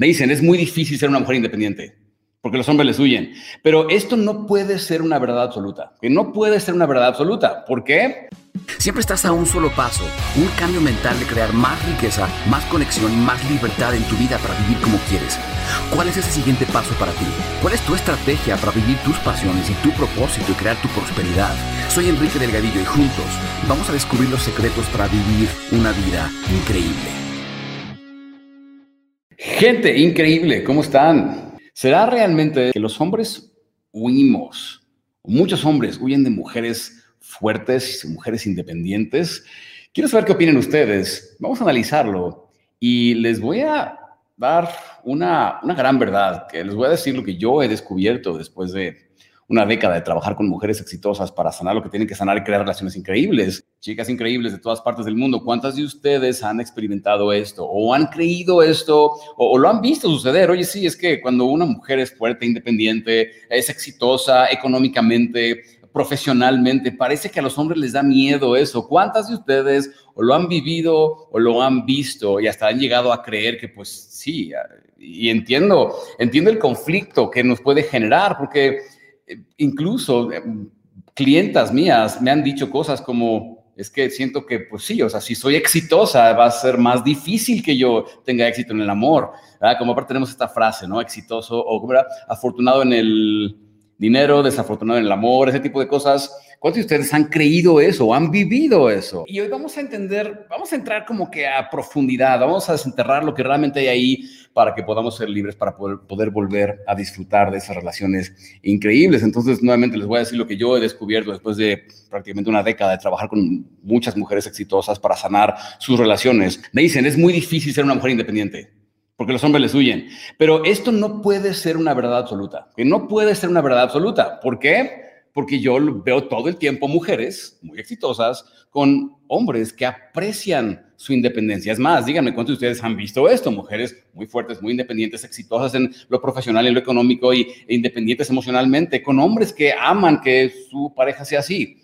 Me dicen, es muy difícil ser una mujer independiente porque los hombres les huyen. Pero esto no puede ser una verdad absoluta. Que no puede ser una verdad absoluta. ¿Por qué? Siempre estás a un solo paso, un cambio mental de crear más riqueza, más conexión y más libertad en tu vida para vivir como quieres. ¿Cuál es ese siguiente paso para ti? ¿Cuál es tu estrategia para vivir tus pasiones y tu propósito y crear tu prosperidad? Soy Enrique Delgadillo y juntos vamos a descubrir los secretos para vivir una vida increíble. Gente increíble, ¿cómo están? ¿Será realmente que los hombres huimos? Muchos hombres huyen de mujeres fuertes, mujeres independientes. Quiero saber qué opinan ustedes. Vamos a analizarlo y les voy a dar una, una gran verdad, que les voy a decir lo que yo he descubierto después de una década de trabajar con mujeres exitosas para sanar lo que tienen que sanar y crear relaciones increíbles. Chicas increíbles de todas partes del mundo, ¿cuántas de ustedes han experimentado esto o han creído esto o, lo han visto suceder? Oye, sí, es que cuando una mujer es fuerte, independiente, es exitosa económicamente, profesionalmente, parece que a los hombres les da miedo eso. ¿Cuántas de ustedes o lo han vivido o lo han visto y hasta han llegado a creer que pues sí, y entiendo, entiendo el conflicto que nos puede generar porque incluso eh, clientas mías me han dicho cosas como, es que siento que, pues sí, o sea, si soy exitosa va a ser más difícil que yo tenga éxito en el amor. Como aparte tenemos esta frase, ¿no? Exitoso o afortunado en el dinero, desafortunado en el amor, ese tipo de cosas ¿Cuántos de ustedes han creído eso han vivido eso? Y hoy vamos a entender, vamos a entrar como que a profundidad, vamos a desenterrar lo que realmente hay ahí para que podamos ser libres, para poder, poder volver a disfrutar de esas relaciones increíbles. Entonces, nuevamente les voy a decir lo que yo he descubierto después de prácticamente una década de trabajar con muchas mujeres exitosas para sanar sus relaciones. Me dicen, es muy difícil ser una mujer independiente porque los hombres les huyen. Pero esto no puede ser una verdad absoluta, que no puede ser una verdad absoluta. ¿Por qué? porque yo veo todo el tiempo mujeres muy exitosas con hombres que aprecian su independencia. Es más, díganme cuántos de ustedes han visto esto, mujeres muy fuertes, muy independientes, exitosas en lo profesional y lo económico y, e independientes emocionalmente, con hombres que aman que su pareja sea así.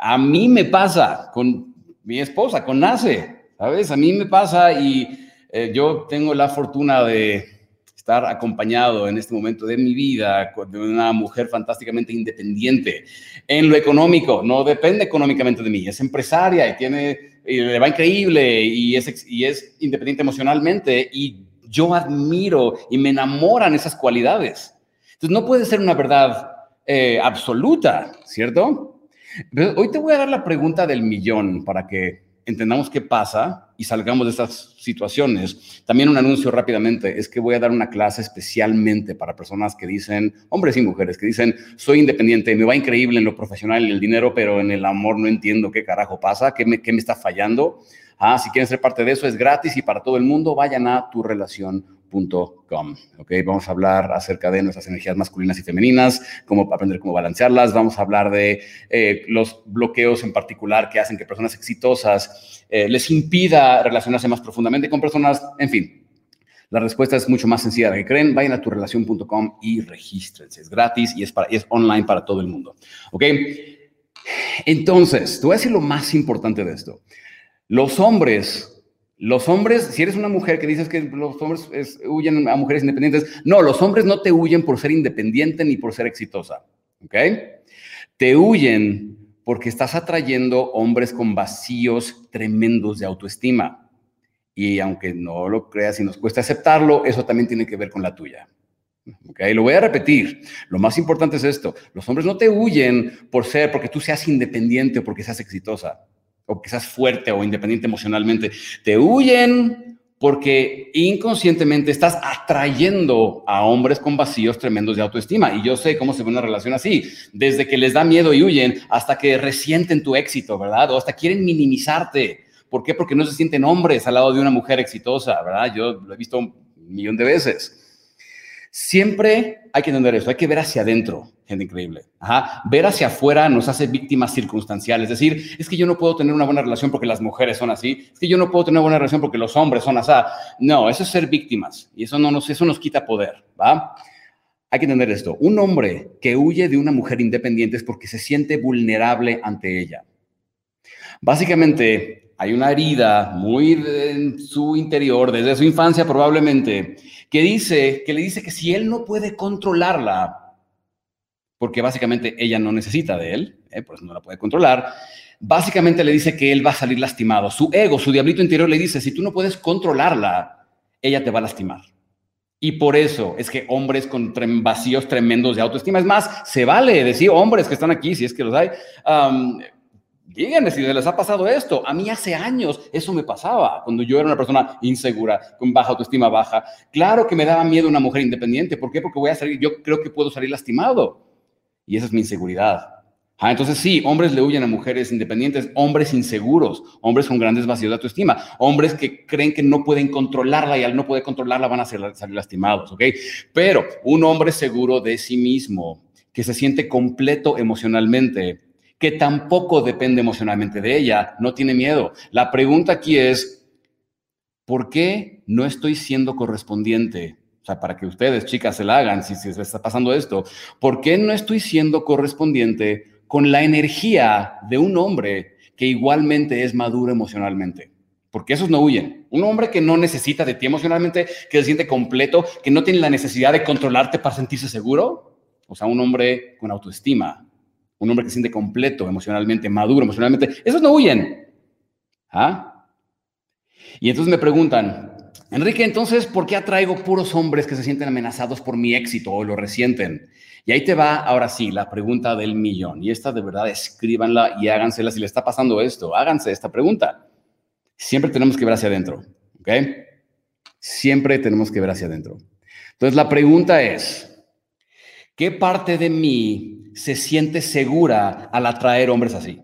A mí me pasa con mi esposa, con Nace, ¿sabes? A mí me pasa y eh, yo tengo la fortuna de estar acompañado en este momento de mi vida de una mujer fantásticamente independiente en lo económico, no depende económicamente de mí, es empresaria y tiene, y le va increíble y es, y es independiente emocionalmente y yo admiro y me enamoran esas cualidades. Entonces no puede ser una verdad eh, absoluta, ¿cierto? Hoy te voy a dar la pregunta del millón para que entendamos qué pasa y salgamos de estas situaciones. También un anuncio rápidamente, es que voy a dar una clase especialmente para personas que dicen, hombres y mujeres, que dicen, soy independiente, me va increíble en lo profesional y el dinero, pero en el amor no entiendo qué carajo pasa, qué me, qué me está fallando. Ah, si quieren ser parte de eso, es gratis y para todo el mundo, vayan a tu relación ¿ok? Vamos a hablar acerca de nuestras energías masculinas y femeninas, cómo aprender cómo balancearlas, vamos a hablar de eh, los bloqueos en particular que hacen que personas exitosas eh, les impida relacionarse más profundamente con personas, en fin. La respuesta es mucho más sencilla de que creen. Vayan a tu relación.com y regístrense. Es gratis y es, es online para todo el mundo. ¿Ok? Entonces, te voy a decir lo más importante de esto. Los hombres los hombres, si eres una mujer que dices que los hombres huyen a mujeres independientes, no, los hombres no te huyen por ser independiente ni por ser exitosa, ¿ok? Te huyen porque estás atrayendo hombres con vacíos tremendos de autoestima. Y aunque no lo creas y nos cuesta aceptarlo, eso también tiene que ver con la tuya. ¿Ok? Lo voy a repetir. Lo más importante es esto. Los hombres no te huyen por ser, porque tú seas independiente o porque seas exitosa o que seas fuerte o independiente emocionalmente, te huyen porque inconscientemente estás atrayendo a hombres con vacíos tremendos de autoestima. Y yo sé cómo se ve una relación así, desde que les da miedo y huyen hasta que resienten tu éxito, ¿verdad? O hasta quieren minimizarte. ¿Por qué? Porque no se sienten hombres al lado de una mujer exitosa, ¿verdad? Yo lo he visto un millón de veces. Siempre hay que entender eso, hay que ver hacia adentro, gente increíble. Ver hacia afuera nos hace víctimas circunstanciales. Es decir, es que yo no puedo tener una buena relación porque las mujeres son así, es que yo no puedo tener una buena relación porque los hombres son así. No, eso es ser víctimas y eso, no nos, eso nos quita poder, ¿va? Hay que entender esto. Un hombre que huye de una mujer independiente es porque se siente vulnerable ante ella. Básicamente, hay una herida muy en su interior, desde su infancia probablemente, que dice, que le dice que si él no puede controlarla, porque básicamente ella no necesita de él, ¿eh? por no la puede controlar, básicamente le dice que él va a salir lastimado. Su ego, su diablito interior le dice, si tú no puedes controlarla, ella te va a lastimar. Y por eso es que hombres con vacíos tremendos de autoestima, es más, se vale decir hombres que están aquí, si es que los hay, díganme si les ha pasado esto. A mí hace años eso me pasaba, cuando yo era una persona insegura, con baja autoestima baja. Claro que me daba miedo una mujer independiente. ¿Por qué? Porque voy a salir, yo creo que puedo salir lastimado. Y esa es mi inseguridad. Ah, entonces sí, hombres le huyen a mujeres independientes, hombres inseguros, hombres con grandes vacíos de autoestima, hombres que creen que no pueden controlarla y al no poder controlarla van a salir lastimados, ¿ok? Pero un hombre seguro de sí mismo, que se siente completo emocionalmente, que tampoco depende emocionalmente de ella, no tiene miedo. La pregunta aquí es, ¿por qué no estoy siendo correspondiente? O sea, para que ustedes, chicas, se la hagan si, se está pasando esto. ¿Por qué no estoy siendo correspondiente con la energía de un hombre que igualmente es maduro emocionalmente? Porque esos no huyen. Un hombre que no necesita de ti emocionalmente, que se siente completo, que no tiene la necesidad de controlarte para sentirse seguro. O sea, un hombre con autoestima, un hombre que se siente completo emocionalmente, maduro emocionalmente, esos no huyen. ¿Ah? Y entonces me preguntan, Enrique, entonces, ¿por qué atraigo puros hombres que se sienten amenazados por mi éxito o lo resienten? Y ahí te va, ahora sí, la pregunta del millón. Y esta de verdad, escríbanla y hágansela si le está pasando esto. Háganse esta pregunta. Siempre tenemos que ver hacia adentro, ¿ok? Siempre tenemos que ver hacia adentro. Entonces, la pregunta es, ¿qué parte de mí se siente segura al atraer hombres así?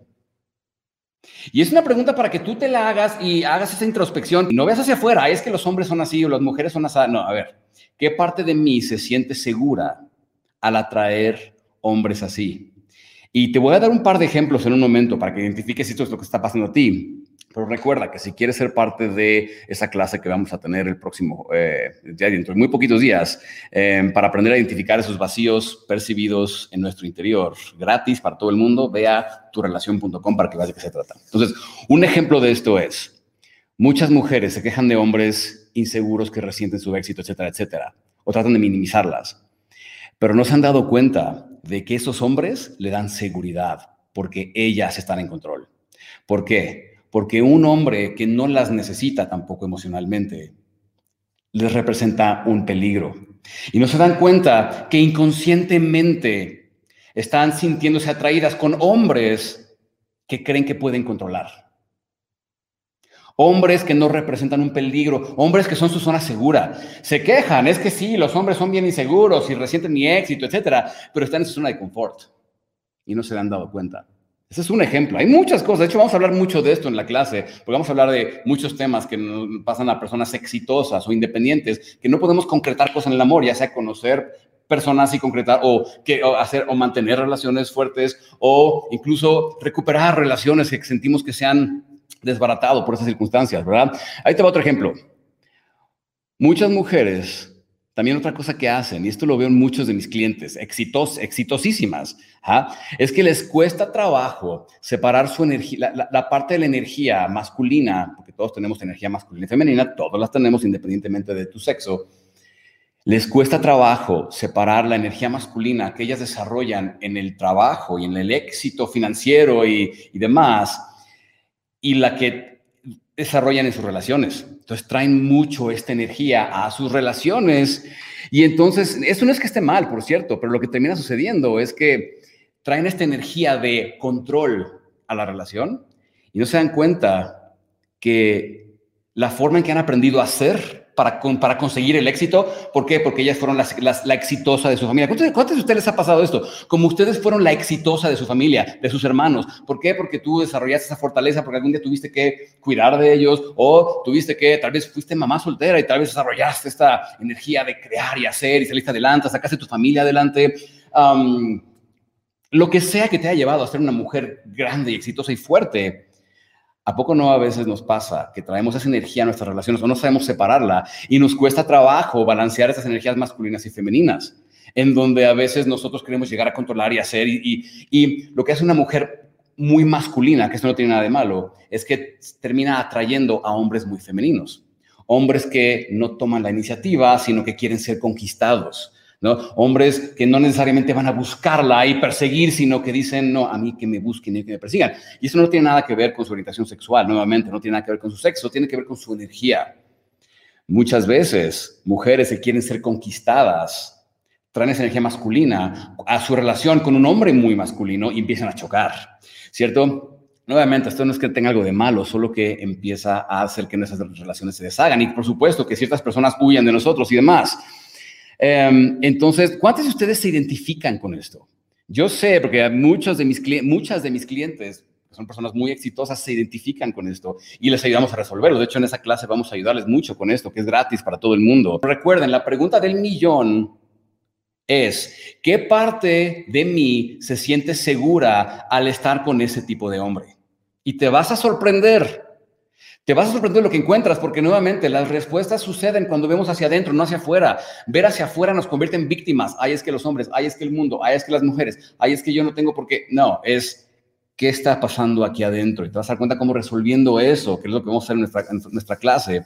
Y es una pregunta para que tú te la hagas y hagas esa introspección. Y no veas hacia afuera, es que los hombres son así o las mujeres son así. No, a ver, ¿qué parte de mí se siente segura al atraer hombres así? Y te voy a dar un par de ejemplos en un momento para que identifiques si esto es lo que está pasando a ti. Pero recuerda que si quieres ser parte de esa clase que vamos a tener el próximo, eh, dentro de muy poquitos días, eh, para aprender a identificar esos vacíos percibidos en nuestro interior, gratis para todo el mundo, ve a turelación.com para que veas de qué se trata. Entonces, un ejemplo de esto es, muchas mujeres se quejan de hombres inseguros que resienten su éxito, etcétera, etcétera, o tratan de minimizarlas, pero no se han dado cuenta de que esos hombres le dan seguridad porque ellas están en control. ¿Por qué? Porque un hombre que no las necesita tampoco emocionalmente les representa un peligro. Y no se dan cuenta que inconscientemente están sintiéndose atraídas con hombres que creen que pueden controlar. Hombres que no representan un peligro, hombres que son su zona segura. Se quejan, es que sí, los hombres son bien inseguros y resienten mi éxito, etcétera, pero están en su zona de confort y no se han dado cuenta. Ese es un ejemplo. Hay muchas cosas. De hecho, vamos a hablar mucho de esto en la clase, porque vamos a hablar de muchos temas que pasan a personas exitosas o independientes, que no podemos concretar cosas en el amor, ya sea conocer personas y concretar o, que, hacer o mantener relaciones fuertes o incluso recuperar relaciones que sentimos que se han desbaratado por esas circunstancias, ¿verdad? Ahí te va otro ejemplo. Muchas mujeres también otra cosa que hacen, y esto lo veo en muchos de mis clientes, exitos, exitosísimas, ¿ah? es que les cuesta trabajo separar su energía, la, parte de la energía masculina, porque todos tenemos energía masculina y femenina, todos las tenemos independientemente de tu sexo, les cuesta trabajo separar la energía masculina que ellas desarrollan en el trabajo y en el éxito financiero y, y demás, y la que desarrollan en sus relaciones. Entonces traen mucho esta energía a sus relaciones y entonces, eso no es que esté mal, por cierto, pero lo que termina sucediendo es que traen esta energía de control a la relación y no se dan cuenta que la forma en que han aprendido a ser para, para conseguir el éxito. ¿Por qué? Porque ellas fueron las, la exitosa de su familia. ¿Cuántos, de ustedes les ha pasado esto? Como ustedes fueron la exitosa de su familia, de sus hermanos. ¿Por qué? Porque tú desarrollaste esa fortaleza, porque algún día tuviste que cuidar de ellos o tuviste que, tal vez fuiste mamá soltera y tal vez desarrollaste esta energía de crear y hacer y saliste adelante, sacaste tu familia adelante. lo que sea que te haya llevado a ser una mujer grande y exitosa y fuerte, ¿A poco no a veces nos pasa que traemos esa energía a nuestras relaciones o no sabemos separarla y nos cuesta trabajo balancear esas energías masculinas y femeninas? En donde a veces nosotros queremos llegar a controlar y hacer y, y, lo que hace una mujer muy masculina, que esto no tiene nada de malo, es que termina atrayendo a hombres muy femeninos. Hombres que no toman la iniciativa, sino que quieren ser conquistados. ¿No? Hombres que no necesariamente van a buscarla y perseguir, sino que dicen, no, a mí que me busquen y que me persigan. Y eso no tiene nada que ver con su orientación sexual, nuevamente, no tiene nada que ver con su sexo, tiene que ver con su energía. Muchas veces, mujeres que quieren ser conquistadas traen esa energía masculina a su relación con un hombre muy masculino y empiezan a chocar, ¿cierto? Nuevamente, esto no es que tenga algo de malo, solo que empieza a hacer que nuestras relaciones se deshagan y por supuesto que ciertas personas huyan de nosotros y demás. Em, entonces, ¿cuántos de ustedes se identifican con esto? Yo sé, porque muchos de mis, muchas de mis clientes, que son personas muy exitosas, se identifican con esto y les ayudamos a resolverlo. De hecho, en esa clase vamos a ayudarles mucho con esto, que es gratis para todo el mundo. Recuerden, la pregunta del millón es, ¿qué parte de mí se siente segura al estar con ese tipo de hombre? Y te vas a sorprender te vas a sorprender lo que encuentras, porque nuevamente las respuestas suceden cuando vemos hacia adentro, no hacia afuera. Ver hacia afuera nos convierte en víctimas. Ay, es que los hombres, ay, es que el mundo, ay, es que las mujeres, ay, es que yo no tengo por qué. No, es qué está pasando aquí adentro. Y te vas a dar cuenta cómo resolviendo eso, que es lo que vamos a hacer en nuestra, nuestra clase,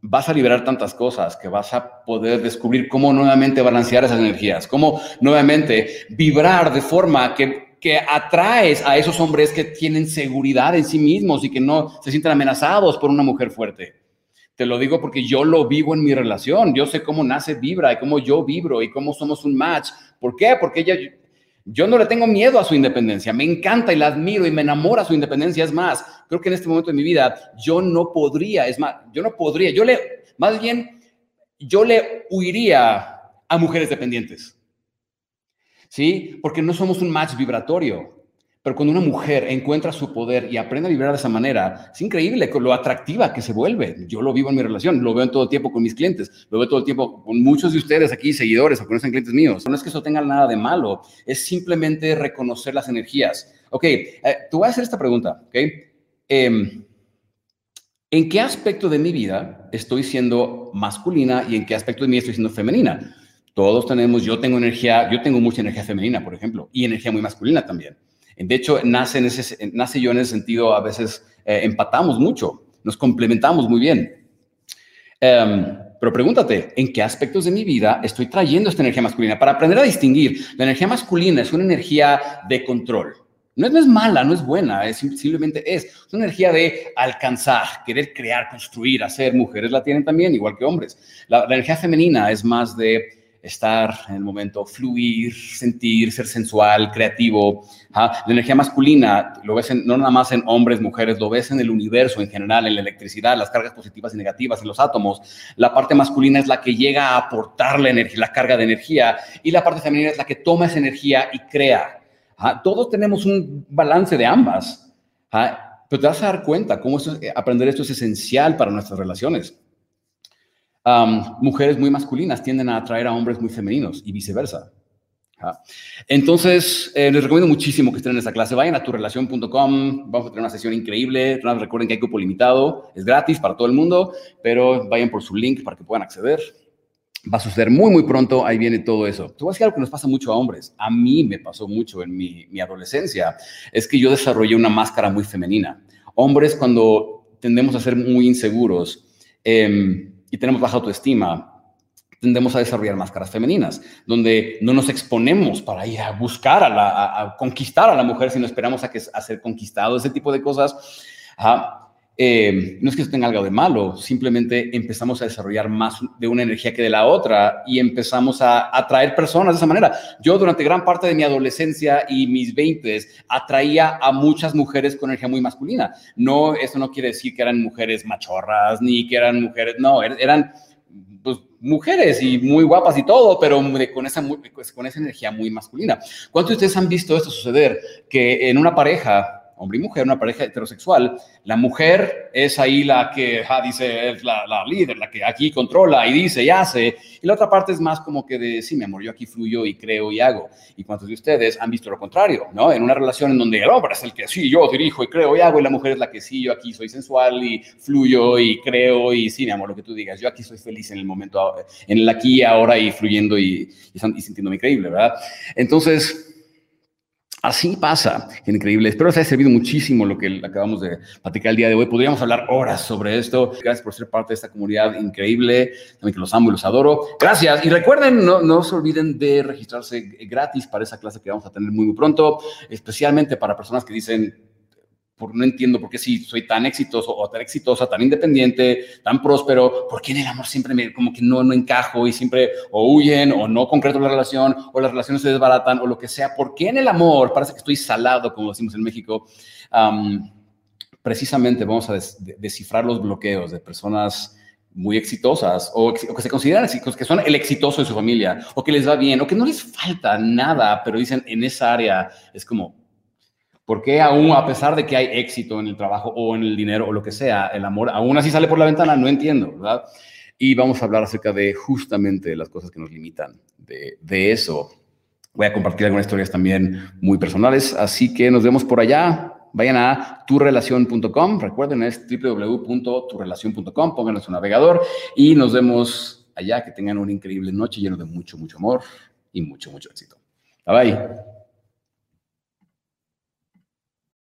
vas a liberar tantas cosas que vas a poder descubrir cómo nuevamente balancear esas energías, cómo nuevamente vibrar de forma que que atraes a esos hombres que tienen seguridad en sí mismos y que no se sienten amenazados por una mujer fuerte. Te lo digo porque yo lo vivo en mi relación. Yo sé cómo nace Vibra y cómo yo vibro y cómo somos un match. ¿Por qué? Porque ella, yo no le tengo miedo a su independencia. Me encanta y la admiro y me enamora su independencia. Es más, creo que en este momento de mi vida yo no podría, es más, yo no podría, yo le, más bien, yo le huiría a mujeres dependientes. ¿Sí? Porque no somos un match vibratorio. Pero cuando una mujer encuentra su poder y aprende a vibrar de esa manera, es increíble lo atractiva que se vuelve. Yo lo vivo en mi relación, lo veo en todo el tiempo con mis clientes, lo veo todo el tiempo con muchos de ustedes aquí, seguidores o conocen clientes míos. No es que eso tenga nada de malo, es simplemente reconocer las energías. Ok, eh, te voy a hacer esta pregunta, ¿ok? Em, ¿En qué aspecto de mi vida estoy siendo masculina y en qué aspecto de mí estoy siendo femenina? Todos tenemos, yo tengo energía, yo tengo mucha energía femenina, por ejemplo, y energía muy masculina también. De hecho, nace, en ese, nace yo en ese sentido, a veces eh, empatamos mucho, nos complementamos muy bien. Em, pero pregúntate, ¿en qué aspectos de mi vida estoy trayendo esta energía masculina? Para aprender a distinguir, la energía masculina es una energía de control. No es, no es mala, no es buena, es, simplemente es. Es una energía de alcanzar, querer crear, construir, hacer. Mujeres la tienen también, igual que hombres. la energía femenina es más de estar en el momento, fluir, sentir, ser sensual, creativo. La energía masculina lo ves no nada más en hombres, mujeres, lo ves en el universo en general, en la electricidad, las cargas positivas y negativas, en los átomos. La parte masculina es la que llega a aportar la, energía, la carga de energía y la parte femenina es la que toma esa energía y crea. Todos tenemos un balance de ambas. Pero te vas a dar cuenta cómo aprender esto es esencial para nuestras relaciones mujeres muy masculinas tienden a atraer a hombres muy femeninos y viceversa. Entonces, eh, les recomiendo muchísimo que estén en esta clase. Vayan a turrelación.com, vamos a tener una sesión increíble. Recuerden que hay cupo limitado, es gratis para todo el mundo, pero vayan por su link para que puedan acceder. Va a suceder muy, muy pronto, ahí viene todo eso. Te voy a decir algo que nos pasa mucho a hombres. A mí me pasó mucho en mi, mi adolescencia. Es que yo desarrollé una máscara muy femenina. Hombres, cuando tendemos a ser muy inseguros, eh, y tenemos baja autoestima, tendemos a desarrollar máscaras femeninas, donde no nos exponemos para ir a buscar, a, la, a, conquistar a la mujer, sino esperamos a, que, a ser conquistado, ese tipo de cosas. Eh, no es que eso tenga algo de malo, simplemente empezamos a desarrollar más de una energía que de la otra y empezamos a atraer personas de esa manera. Yo durante gran parte de mi adolescencia y mis 20 atraía a muchas mujeres con energía muy masculina. No, eso no quiere decir que eran mujeres machorras ni que eran mujeres, no, er, eran pues, mujeres y muy guapas y todo, pero con, esa, con esa energía muy masculina. ¿Cuántos de ustedes han visto esto suceder? Que en una pareja hombre y mujer, una pareja heterosexual, la mujer es ahí la que dice, es la, líder, la que aquí controla y dice y hace, y la otra parte es más como que de, sí, mi amor, yo aquí fluyo y creo y hago. ¿Y cuántos de ustedes han visto lo contrario? ¿no? En una relación en donde el hombre es el que sí, yo dirijo y creo y hago, y la mujer es la que sí, yo aquí soy sensual y fluyo y creo y sí, mi amor, lo que tú digas, yo aquí soy feliz en el momento, en el aquí ahora y fluyendo y, y sintiéndome increíble, ¿verdad? Entonces, Así pasa, increíble. Espero que haya servido muchísimo lo que acabamos de platicar el día de hoy. Podríamos hablar horas sobre esto. Gracias por ser parte de esta comunidad increíble. También que los amo y los adoro. Gracias. Y recuerden, no, no se olviden de registrarse gratis para esa clase que vamos a tener muy, muy pronto, especialmente para personas que dicen, por, no entiendo por qué si soy tan exitoso o tan exitosa, tan independiente, tan próspero, ¿por qué en el amor siempre me, como que no, no encajo y siempre o huyen o no concreto la relación o las relaciones se desbaratan o lo que sea? ¿Por qué en el amor parece que estoy salado, como decimos en México? precisamente vamos a descifrar los bloqueos de personas muy exitosas o, o, que se consideran que son el exitoso de su familia o que les va bien o que no les falta nada, pero dicen en esa área es como, ¿Por qué aún, a pesar de que hay éxito en el trabajo o en el dinero o lo que sea, el amor aún así sale por la ventana? No entiendo, ¿verdad? Y vamos a hablar acerca de justamente las cosas que nos limitan de, de eso. Voy a compartir algunas historias también muy personales, así que nos vemos por allá. Vayan a turrelación.com, recuerden es www.turrelación.com, pónganlo en su navegador y nos vemos allá. Que tengan una increíble noche lleno de mucho, mucho amor y mucho, mucho éxito. Bye bye.